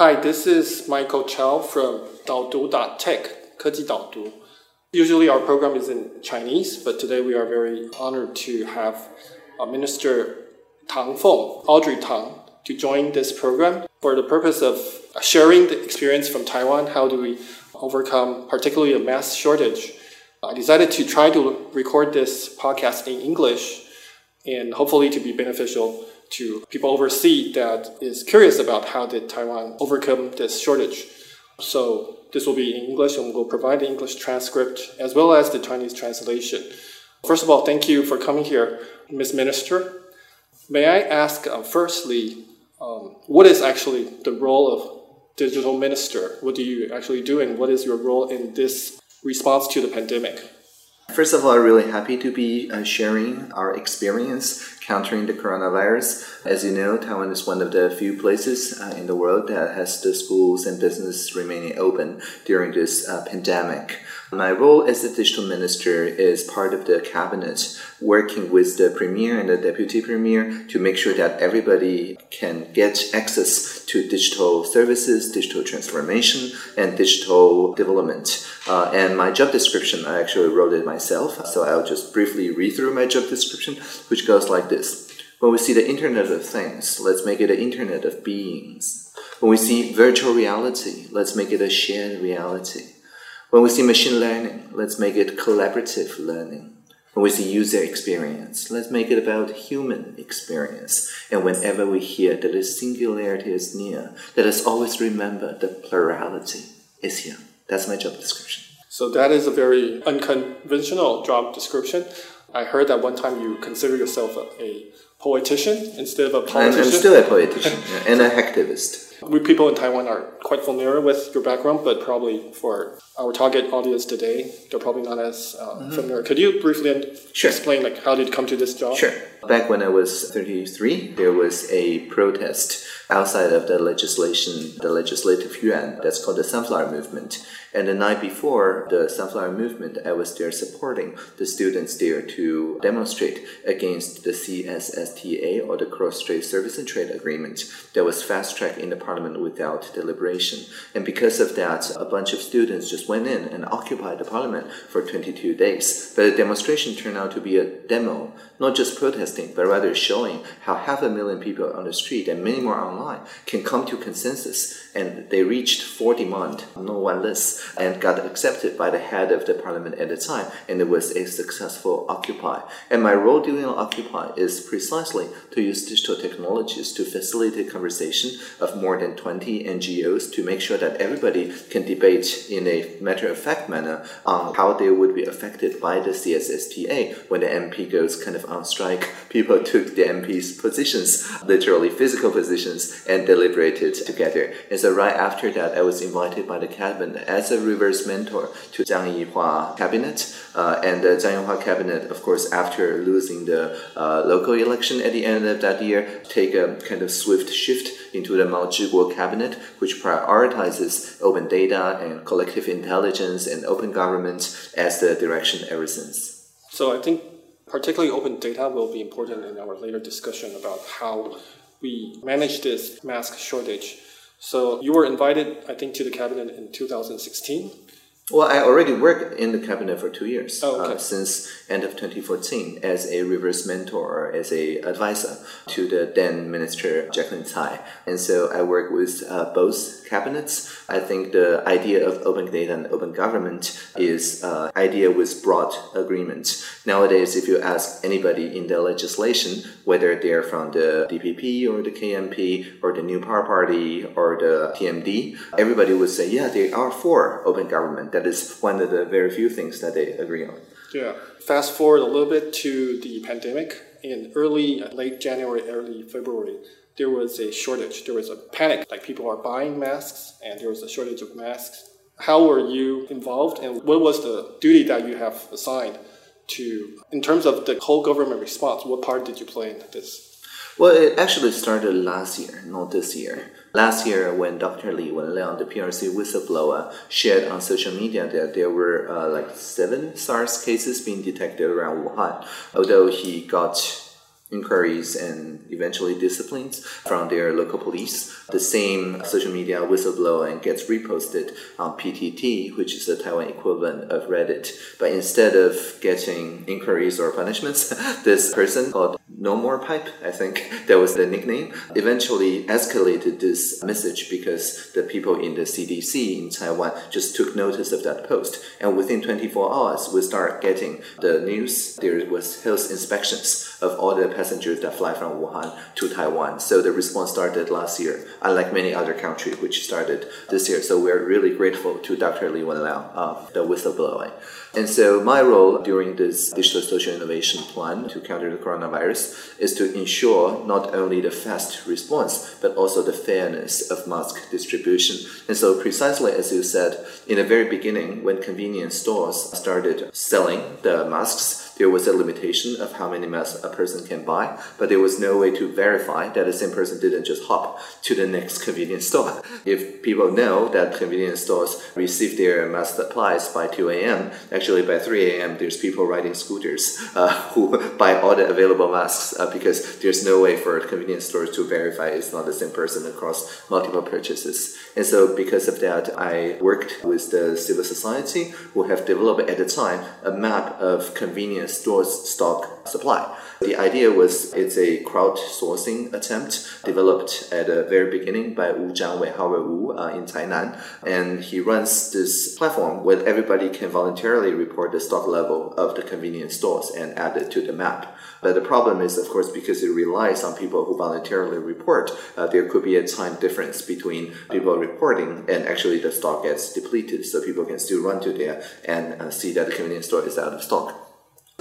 Hi, this is Michael Chow from 导读 Tech 科技导读. Usually our program is in Chinese, but today we are very honored to have uh, Minister Tang Feng, Audrey Tang, to join this program for the purpose of sharing the experience from Taiwan. How do we overcome, particularly a mass shortage? I decided to try to record this podcast in English and hopefully to be beneficial to people overseas that is curious about how did Taiwan overcome this shortage. So this will be in English and we'll provide the English transcript as well as the Chinese translation. First of all, thank you for coming here, Ms. Minister. May I ask uh, firstly, um, what is actually the role of digital minister? What do you actually do and what is your role in this response to the pandemic? First of all, I'm really happy to be uh, sharing our experience countering the coronavirus. As you know, Taiwan is one of the few places uh, in the world that has the schools and business remaining open during this uh, pandemic. My role as the digital minister is part of the cabinet, working with the premier and the deputy premier to make sure that everybody can get access to digital services, digital transformation, and digital development. Uh, and my job description, I actually wrote it myself, so I'll just briefly read through my job description, which goes like this. When we see the Internet of Things, let's make it an Internet of Beings. When we see virtual reality, let's make it a shared reality. When we see machine learning, let's make it collaborative learning. When we see user experience, let's make it about human experience. And whenever we hear that the singularity is near, let us always remember that plurality is here. That's my job description. So that is a very unconventional job description. I heard that one time you consider yourself a, a poetician instead of a politician. I'm, I'm still a politician and a hacktivist. We people in Taiwan are quite familiar with your background, but probably for our target audience today, they're probably not as uh, mm-hmm. familiar. Could you briefly sure. explain like how did you come to this job? Sure. Back when I was 33, there was a protest outside of the legislation, the legislative yuan, that's called the Sunflower Movement. And the night before the Sunflower Movement, I was there supporting the students there to demonstrate against the CSSTA or the Cross-Strait Service and Trade Agreement that was fast-tracked in the parliament without deliberation. And because of that, a bunch of students just went in and occupied the parliament for 22 days. But the demonstration turned out to be a demo, not just protesting, but rather showing how half a million people on the street and many more online can come to consensus. And they reached four demand, no one less and got accepted by the head of the parliament at the time, and it was a successful Occupy. And my role during Occupy is precisely to use digital technologies to facilitate conversation of more than 20 NGOs to make sure that everybody can debate in a matter of fact manner on how they would be affected by the CSSTA when the MP goes kind of on strike. People took the MP's positions, literally physical positions, and deliberated together. And so right after that, I was invited by the cabinet as a reverse mentor to Jiang Yihua cabinet. Uh, and the Jiang Yihua cabinet, of course, after losing the uh, local election at the end of that year, take a kind of swift shift into the Mao Zhiguo cabinet, which prioritizes open data and collective intelligence and open government as the direction ever since. So I think particularly open data will be important in our later discussion about how we manage this mask shortage. So you were invited, I think, to the cabinet in 2016. Well, I already worked in the cabinet for two years oh, okay. uh, since end of 2014 as a reverse mentor, as a advisor to the then Minister Jaclyn Tsai, and so I work with uh, both cabinets. I think the idea of open data and open government is uh, idea with broad agreement. Nowadays, if you ask anybody in the legislation, whether they're from the DPP or the KMT or the New Power Party or the TMD, everybody would say, yeah, they are for open government that is one of the very few things that they agree on. Yeah. Fast forward a little bit to the pandemic. In early, late January, early February, there was a shortage. There was a panic. Like people are buying masks, and there was a shortage of masks. How were you involved, and what was the duty that you have assigned to, in terms of the whole government response? What part did you play in this? Well, it actually started last year, not this year. Last year, when Dr. Li Wenliang, the PRC whistleblower, shared on social media that there were uh, like seven SARS cases being detected around Wuhan, although he got inquiries and eventually disciplines from their local police. The same social media whistleblowing gets reposted on PTT, which is the Taiwan equivalent of Reddit. But instead of getting inquiries or punishments, this person called No More Pipe, I think that was the nickname, eventually escalated this message because the people in the CDC in Taiwan just took notice of that post. And within 24 hours, we start getting the news. There was health inspections of all the passengers that fly from Wuhan to Taiwan. So the response started last year, unlike many other countries which started this year. So we're really grateful to Dr. Li Wenliang of the whistleblowing. And so my role during this digital social innovation plan to counter the coronavirus is to ensure not only the fast response, but also the fairness of mask distribution. And so precisely as you said, in the very beginning, when convenience stores started selling the masks, there was a limitation of how many masks a person can buy, but there was no way to verify that the same person didn't just hop to the next convenience store. If people know that convenience stores receive their mask supplies by 2 a.m., actually by 3 a.m., there's people riding scooters uh, who buy all the available masks uh, because there's no way for convenience stores to verify it's not the same person across multiple purchases. And so, because of that, I worked with the civil society who have developed at the time a map of convenience stores stock supply. The idea was it's a crowdsourcing attempt developed at the very beginning by Wu Zhangwei, Howard Wu uh, in Tainan. And he runs this platform where everybody can voluntarily report the stock level of the convenience stores and add it to the map. But the problem is, of course, because it relies on people who voluntarily report, uh, there could be a time difference between people reporting and actually the stock gets depleted. So people can still run to there and uh, see that the convenience store is out of stock.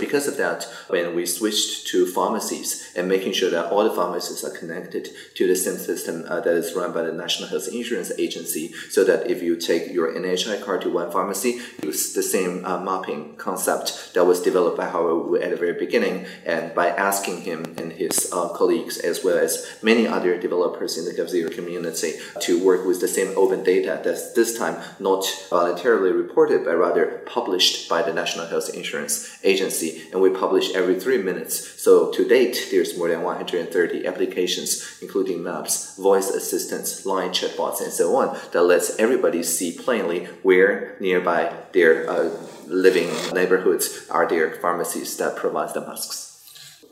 Because of that, when we switched to pharmacies and making sure that all the pharmacies are connected to the same system uh, that is run by the National Health Insurance Agency, so that if you take your NHI card to one pharmacy, use the same uh, mapping concept that was developed by Howard at the very beginning, and by asking him and his uh, colleagues, as well as many other developers in the GovZero community, to work with the same open data that's this time not voluntarily reported, but rather published by the National Health Insurance Agency and we publish every three minutes. So to date, there's more than 130 applications, including maps, voice assistants, line chatbots, and so on, that lets everybody see plainly where nearby their uh, living neighborhoods are their pharmacies that provide the masks.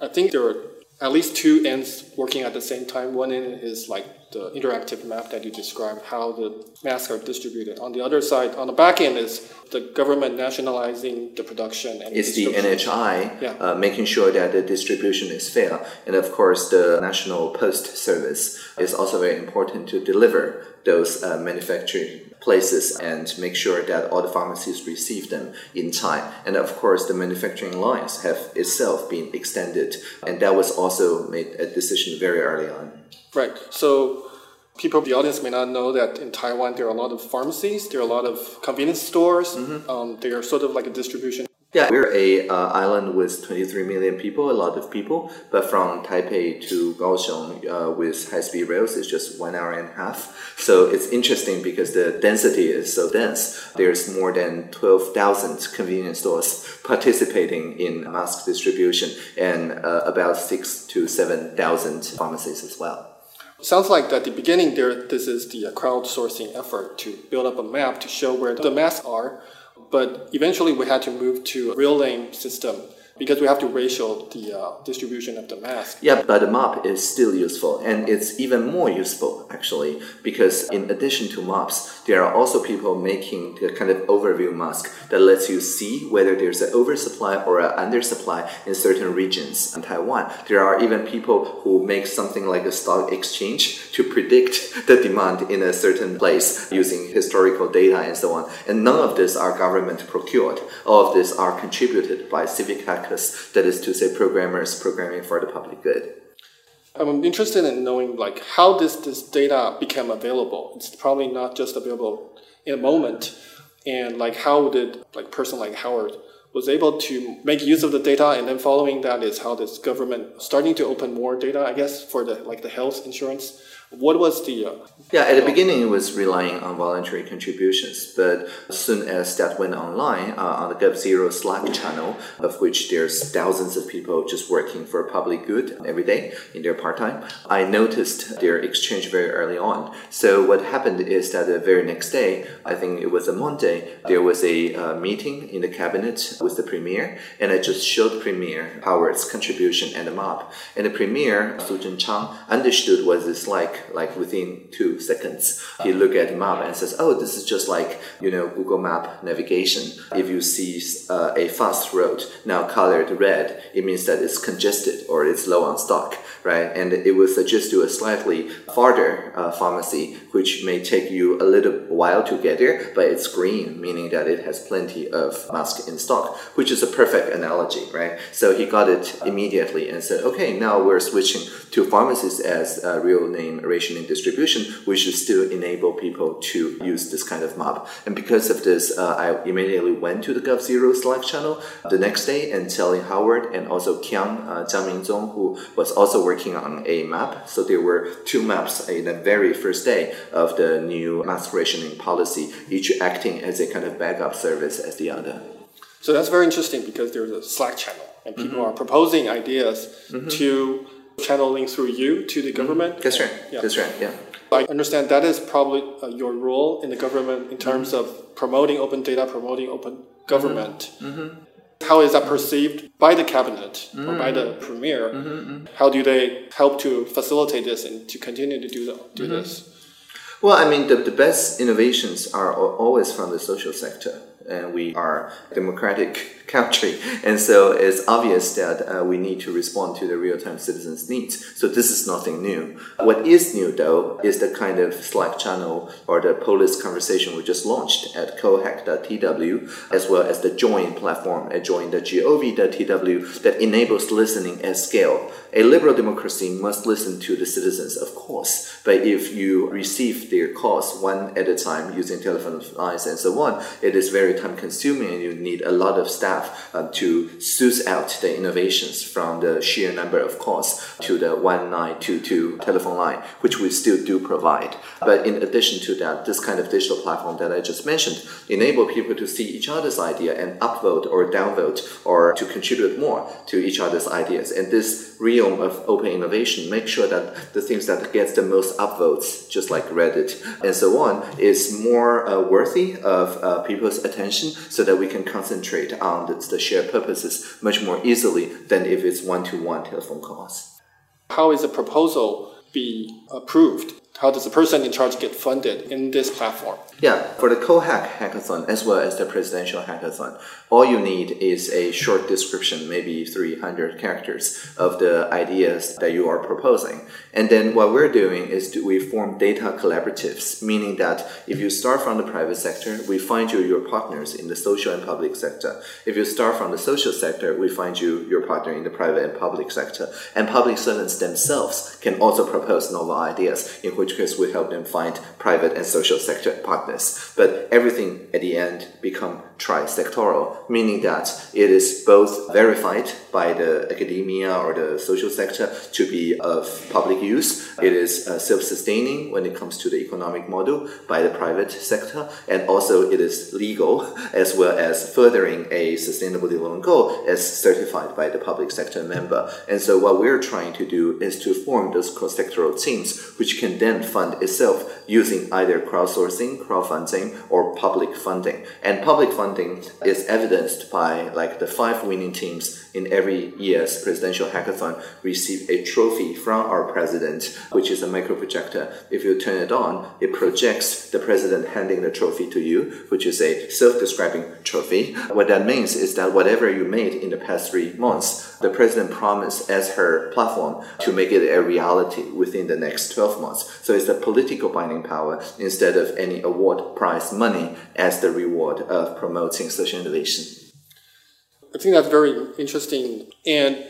I think there are at least two ends working at the same time. One end is like the interactive map that you described, how the masks are distributed. On the other side, on the back end is the government nationalizing the production. And it's the NHI yeah. uh, making sure that the distribution is fair. And of course, the National Post Service is also very important to deliver those uh, manufacturing places and make sure that all the pharmacies receive them in time. And of course, the manufacturing lines have itself been extended, and that was also made a decision very early on. Right. So people, of the audience may not know that in Taiwan there are a lot of pharmacies, there are a lot of convenience stores. Mm-hmm. Um, they are sort of like a distribution yeah, we're a uh, island with 23 million people, a lot of people. But from Taipei to Kaohsiung uh, with high-speed rails, it's just one hour and a half. So it's interesting because the density is so dense. There's more than 12,000 convenience stores participating in mask distribution and uh, about six to 7,000 pharmacies as well. Sounds like at the beginning there, this is the crowdsourcing effort to build up a map to show where the masks are but eventually we had to move to a real name system because we have to ratio the uh, distribution of the mask. Yeah, but the map is still useful, and it's even more useful actually because in addition to maps, there are also people making the kind of overview mask that lets you see whether there's an oversupply or an undersupply in certain regions in Taiwan. There are even people who make something like a stock exchange to predict the demand in a certain place using historical data and so on. And none of this are government procured. All of this are contributed by civic hackers that is to say programmers programming for the public good. I'm interested in knowing like how this this data became available. It's probably not just available in a moment, and like how did like person like Howard was able to make use of the data, and then following that is how this government starting to open more data, I guess, for the like the health insurance What was the uh, yeah, at the beginning, it was relying on voluntary contributions, but as soon as that went online uh, on the GovZero Slack channel, of which there's thousands of people just working for public good every day in their part time, I noticed their exchange very early on. So what happened is that the very next day, I think it was a Monday, there was a uh, meeting in the cabinet with the premier, and I just showed premier Howard's contribution and the map, and the premier Su Zhenchang understood what it's like, like within two seconds. He look at the map and says, "Oh, this is just like you know Google Map navigation. If you see uh, a fast road now colored red, it means that it's congested or it's low on stock, right? And it will suggest you a slightly farther uh, pharmacy, which may take you a little while to get there, but it's green, meaning that it has plenty of mask in stock, which is a perfect analogy, right? So he got it immediately and said, "Okay, now we're switching to pharmacies as a real name rationing distribution." we should still enable people to use this kind of map. And because of this, uh, I immediately went to the GovZero Slack channel the next day and telling Howard and also Kiang, uh, Jiang Mingzong, who was also working on a map. So there were two maps in the very first day of the new mass rationing policy, each acting as a kind of backup service as the other. So that's very interesting because there's a Slack channel and people mm-hmm. are proposing ideas mm-hmm. to channeling through you to the mm-hmm. government. That's right. Yeah. That's right. Yeah. I understand that is probably uh, your role in the government in terms of promoting open data, promoting open government. Mm-hmm. mm-hmm. How is that perceived by the cabinet mm-hmm. or by the mm-hmm. premier? Mm-hmm, mm-hmm. How do they help to facilitate this and to continue to do, the, do this? Well, I mean, the, the best innovations are always from the social sector and we are democratic country. And so it's obvious that uh, we need to respond to the real-time citizens' needs. So this is nothing new. What is new, though, is the kind of Slack channel or the Pol.is conversation we just launched at cohack.tw, as well as the join platform at join.gov.tw that enables listening at scale. A liberal democracy must listen to the citizens, of course, but if you receive their calls one at a time using telephone lines and so on, it is very time consuming and you need a lot of staff uh, to suss out the innovations from the sheer number of calls to the 1922 telephone line, which we still do provide. But in addition to that, this kind of digital platform that I just mentioned enable people to see each other's idea and upvote or downvote or to contribute more to each other's ideas. And this realm of open innovation make sure that the things that gets the most upvotes, just like Reddit and so on, is more uh, worthy of uh, people's attention so that we can concentrate on the, the shared purposes much more easily than if it's one to one telephone calls. How is a proposal be approved? How does the person in charge get funded in this platform? Yeah, for the CoHack hackathon as well as the presidential hackathon, all you need is a short description, maybe 300 characters, of the ideas that you are proposing. And then what we're doing is we form data collaboratives, meaning that if you start from the private sector, we find you your partners in the social and public sector. If you start from the social sector, we find you your partner in the private and public sector. And public servants themselves can also propose novel ideas, in which case we help them find private and social sector partners. But everything at the end become trisectoral, meaning that it is both verified by the academia or the social sector to be of public use. It is uh, self-sustaining when it comes to the economic model by the private sector, and also it is legal as well as furthering a sustainable development goal as certified by the public sector member. And so what we're trying to do is to form those cross-sectoral teams which can then fund itself using either crowdsourcing, crowdfunding, or public funding. And public funding is evidenced by like the five winning teams in every year's presidential hackathon receive a trophy from our president, which is a micro projector. If you turn it on, it projects the president handing the trophy to you, which is a self-describing trophy. What that means is that whatever you made in the past three months, the president promised as her platform to make it a reality within the next 12 months. So it's a political binding power instead of any award prize money as the reward of promoting social innovation. I think that's very interesting. And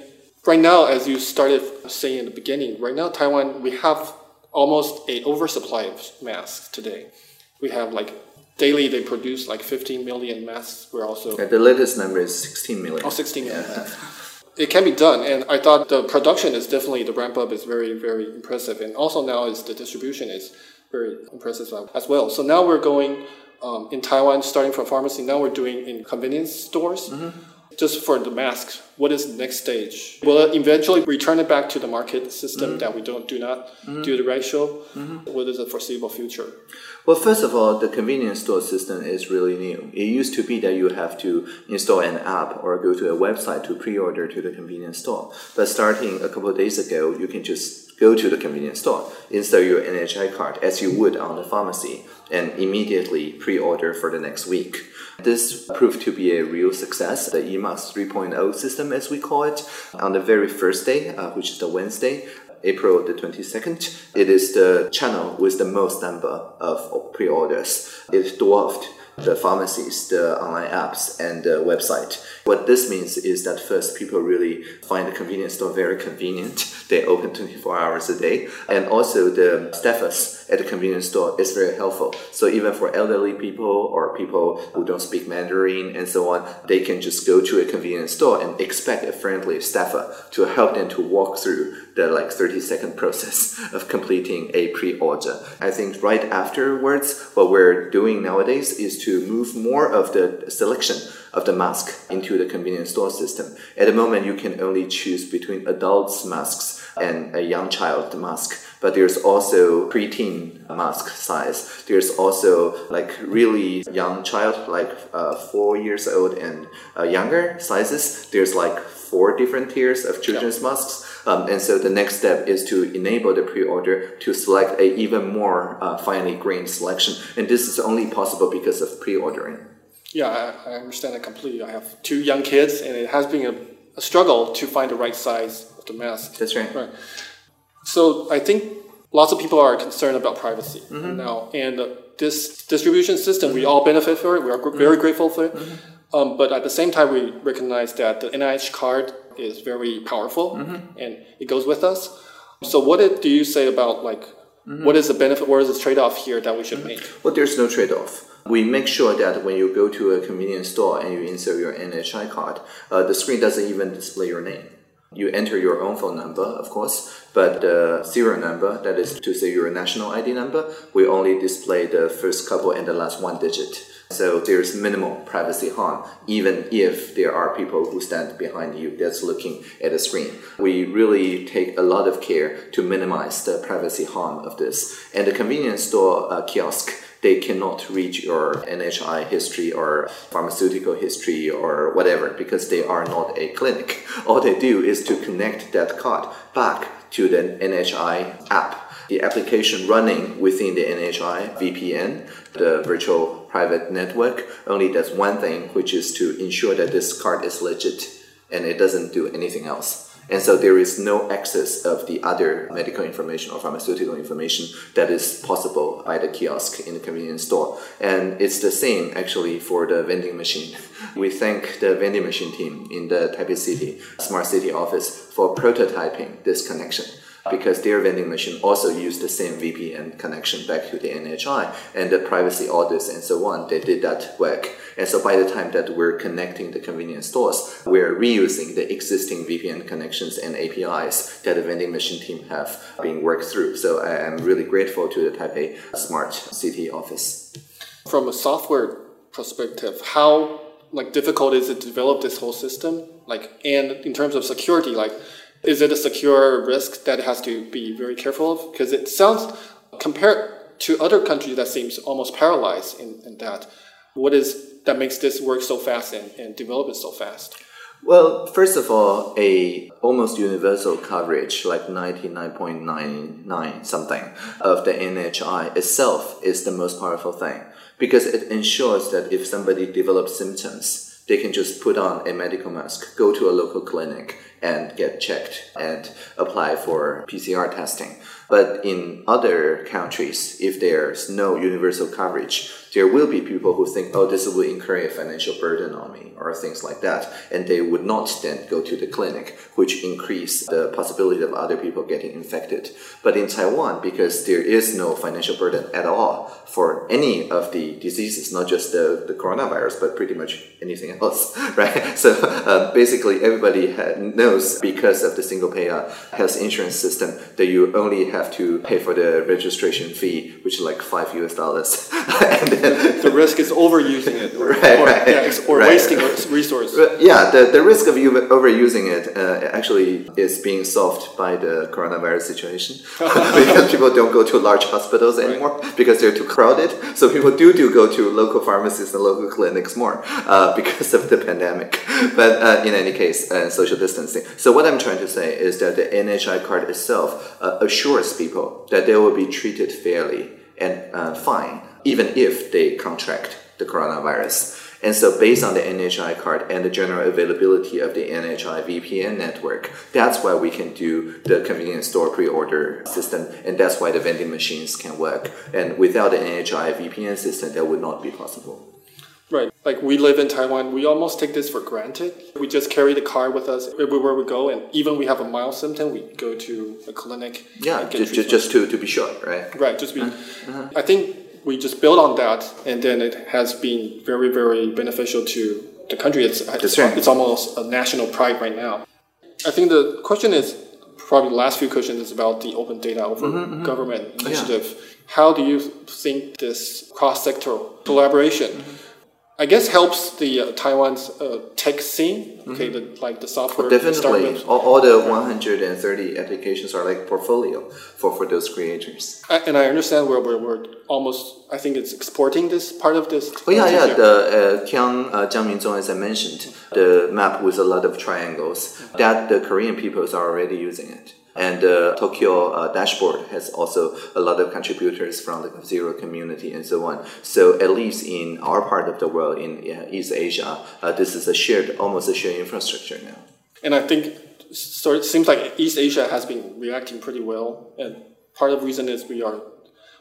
right now, as you started saying in the beginning, right now Taiwan we have almost a oversupply of masks today. We have like daily they produce like 15 million masks. We're also yeah, the latest number is 16 million. Oh, 16 million. Yeah. It can be done. And I thought the production is definitely the ramp up is very, very impressive. And also now is the distribution is very impressive as well. So now we're going um, in Taiwan, starting from pharmacy. Now we're doing in convenience stores. Mm-hmm just for the masks, what is the next stage? Will it eventually return it back to the market system mm-hmm. that we don't do not mm-hmm. do the ratio? Mm-hmm. What is the foreseeable future? Well, first of all, the convenience store system is really new. It used to be that you have to install an app or go to a website to pre-order to the convenience store. But starting a couple of days ago, you can just go to the convenience store, install your NHI card as you would on the pharmacy, and immediately pre-order for the next week. This proved to be a real success. The eMask 3.0 system, as we call it, on the very first day, uh, which is the Wednesday, April the 22nd, it is the channel with the most number of pre-orders. It dwarfed the pharmacies, the online apps, and the website. What this means is that first, people really find the convenience store very convenient. They open 24 hours a day. And also, the staffers at the convenience store is very helpful. So, even for elderly people or people who don't speak Mandarin and so on, they can just go to a convenience store and expect a friendly staffer to help them to walk through the like 30 second process of completing a pre-order. I think right afterwards, what we're doing nowadays is to move more of the selection of the mask into the convenience store system. At the moment, you can only choose between adults masks and a young child mask but there's also preteen mask size. There's also like really young child, like uh, four years old and uh, younger sizes. There's like four different tiers of children's yeah. masks. Um, and so the next step is to enable the pre-order to select a even more uh, finely grained selection. And this is only possible because of pre-ordering. Yeah, I, I understand that completely. I have two young kids, and it has been a, a struggle to find the right size of the mask. That's right. Right. So I think lots of people are concerned about privacy mm-hmm. now, and uh, this distribution system, we all benefit for it. We are gr- very mm-hmm. grateful for it. Mm-hmm. Um, but at the same time, we recognize that the NHI card is very powerful mm-hmm. and it goes with us. So, what do you say about like mm-hmm. what is the benefit? What is the trade off here that we should make? Well, there's no trade off we make sure that when you go to a convenience store and you insert your NHI card, uh, the screen doesn't even display your name. You enter your own phone number, of course, but the serial number, that is to say your national ID number, we only display the first couple and the last one digit. So there's minimal privacy harm, even if there are people who stand behind you that's looking at the screen. We really take a lot of care to minimize the privacy harm of this. And the convenience store uh, kiosk they cannot read your NHI history or pharmaceutical history or whatever because they are not a clinic. All they do is to connect that card back to the NHI app. The application running within the NHI VPN, the virtual private network, only does one thing, which is to ensure that this card is legit and it doesn't do anything else. And so there is no access of the other medical information or pharmaceutical information that is possible by the kiosk in the convenience store. And it's the same actually for the vending machine. We thank the vending machine team in the Taipei City Smart City office for prototyping this connection because their vending machine also used the same VPN connection back to the NHI and the privacy audits and so on. They did that work. And so by the time that we're connecting the convenience stores, we're reusing the existing VPN connections and APIs that the vending machine team have been worked through. So I am really grateful to the Taipei Smart City office. From a software perspective, how like difficult is it to develop this whole system? Like, and in terms of security, like is it a secure risk that has to be very careful of? Because it sounds, compared to other countries, that seems almost paralyzed in, in that. What is that makes this work so fast and, and develop it so fast? Well, first of all, a almost universal coverage, like 99.99 something of the NHI itself is the most powerful thing because it ensures that if somebody develops symptoms, they can just put on a medical mask, go to a local clinic, and get checked and apply for PCR testing. But in other countries, if there's no universal coverage, there will be people who think, oh, this will incur a financial burden on me or things like that. And they would not then go to the clinic, which increase the possibility of other people getting infected. But in Taiwan, because there is no financial burden at all for any of the diseases, not just the, the coronavirus, but pretty much anything else, right? So uh, basically everybody knows because of the single payer health insurance system that you only have to pay for the registration fee, which is like five US dollars. and the risk is overusing it or, right, or, right, yeah, or right. wasting resources. Yeah, the, the risk of you overusing it uh, actually is being solved by the coronavirus situation because people don't go to large hospitals anymore because they're too crowded. So people do do go to local pharmacies and local clinics more uh, because of the pandemic. But uh, in any case, uh, social distancing. So what I'm trying to say is that the NHI card itself uh, assures people that they will be treated fairly and uh, fine even if they contract the coronavirus. And so, based on the NHI card and the general availability of the NHI VPN network, that's why we can do the convenience store pre order system, and that's why the vending machines can work. And without the NHI VPN system, that would not be possible. Right. Like we live in Taiwan, we almost take this for granted. We just carry the card with us everywhere we go, and even we have a mild symptom, we go to a clinic. Yeah, just, just to, to be sure, right? Right. Just be. Uh-huh. I think we just build on that, and then it has been very, very beneficial to the country. It's, it's, it's almost a national pride right now. I think the question is probably the last few questions is about the open data over mm-hmm, mm-hmm. government initiative. Oh, yeah. How do you think this cross sectoral collaboration? Mm-hmm I guess helps the uh, Taiwan's uh, tech scene. Okay, mm-hmm. the, like the software. Well, definitely, all, all, the 130 applications are like portfolio for, for those creators. I, and I understand where we're, we're almost. I think it's exporting this part of this. Oh yeah, yeah. The uh, Kiang uh, Jiang Mingzong, as I mentioned, the map with a lot of triangles. That the Korean peoples are already using it. And uh, Tokyo uh, dashboard has also a lot of contributors from the Zero community and so on. So at least in our part of the world, in East Asia, uh, this is a shared, almost a shared infrastructure now. And I think so it seems like East Asia has been reacting pretty well. And part of the reason is we are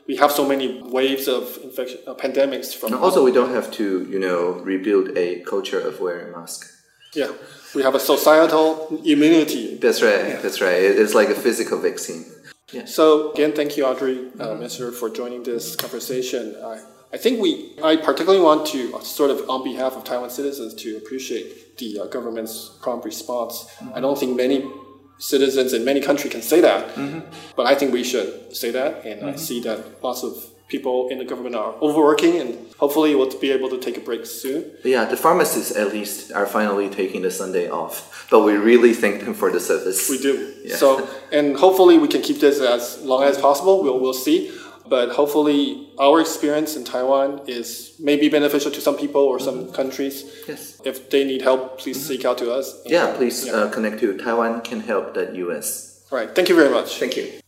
we have so many waves of infection, uh, pandemics from. And also, we don't have to, you know, rebuild a culture of wearing mask. Yeah, we have a societal immunity. That's right. Yeah. That's right. It's like a physical vaccine. Yeah. So again, thank you, Audrey, uh, Minister, for joining this conversation. I, I think we, I particularly want to uh, sort of, on behalf of Taiwan citizens, to appreciate the uh, government's prompt response. Mm-hmm. I don't think many citizens in many countries can say that, mm-hmm. but I think we should say that, and mm-hmm. I see that lots of people in the government are overworking and hopefully we'll be able to take a break soon. Yeah, the pharmacists at least are finally taking the Sunday off, but we really thank them for the service. We do. Yeah. So, and hopefully we can keep this as long as possible. We'll, we'll see. But hopefully our experience in Taiwan is maybe beneficial to some people or some mm-hmm. countries. Yes. If they need help, please mm-hmm. seek out to us. Yeah, please yeah. Uh, connect to Taiwan can help US. All right. Thank you very much. Thank you.